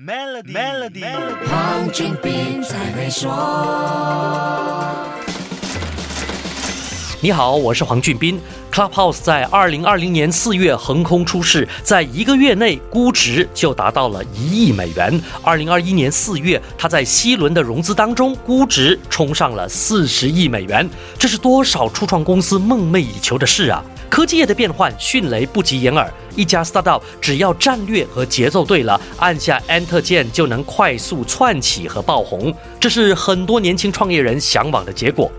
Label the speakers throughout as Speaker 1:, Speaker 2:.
Speaker 1: Melody，Melody，
Speaker 2: 黄俊斌才会说。
Speaker 3: 你好，我是黄俊斌。Clubhouse 在二零二零年四月横空出世，在一个月内估值就达到了一亿美元。二零二一年四月，它在 C 轮的融资当中，估值冲上了四十亿美元，这是多少初创公司梦寐以求的事啊！科技业的变换，迅雷不及掩耳。一家 startup 只要战略和节奏对了，按下 Enter 键就能快速窜起和爆红，这是很多年轻创业人向往的结果。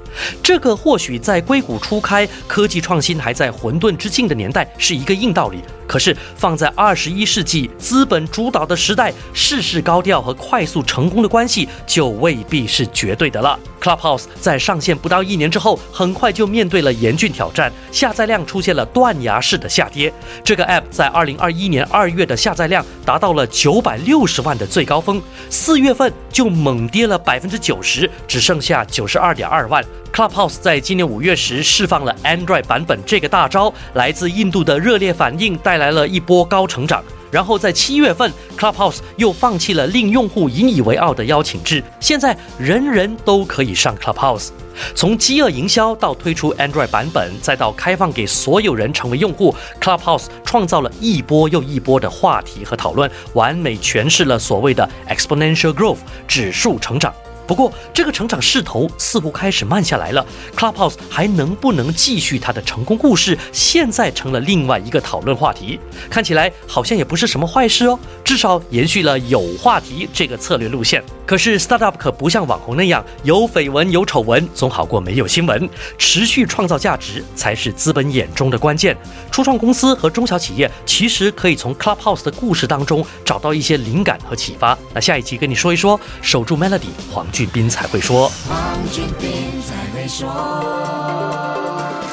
Speaker 3: 这个或许在硅谷初开、科技创新还在混沌之境的年代是一个硬道理。可是放在二十一世纪资本主导的时代，事事高调和快速成功的关系就未必是绝对的了。Clubhouse 在上线不到一年之后，很快就面对了严峻挑战，下载量出现了断崖式的下跌。这个 App 在二零二一年二月的下载量达到了九百六十万的最高峰，四月份就猛跌了百分之九十，只剩下九十二点二万。Clubhouse 在今年五月时释放了 Android 版本这个大招，来自印度的热烈反应带来了一波高成长。然后在七月份，Clubhouse 又放弃了令用户引以为傲的邀请制，现在人人都可以上 Clubhouse。从饥饿营销到推出 Android 版本，再到开放给所有人成为用户，Clubhouse 创造了一波又一波的话题和讨论，完美诠释了所谓的 exponential growth 指数成长。不过，这个成长势头似乎开始慢下来了。Clubhouse 还能不能继续它的成功故事，现在成了另外一个讨论话题。看起来好像也不是什么坏事哦，至少延续了有话题这个策略路线。可是 startup 可不像网红那样有绯闻有丑闻，总好过没有新闻。持续创造价值才是资本眼中的关键。初创公司和中小企业其实可以从 Clubhouse 的故事当中找到一些灵感和启发。那下一集跟你说一说，守住 Melody，黄俊斌才会说。
Speaker 2: 黄俊斌才会说。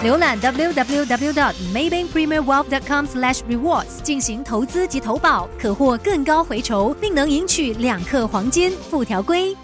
Speaker 4: 浏览 www.maybankpremierwealth.com/rewards 进行投资及投保，可获更高回酬，并能赢取两克黄金。附条规。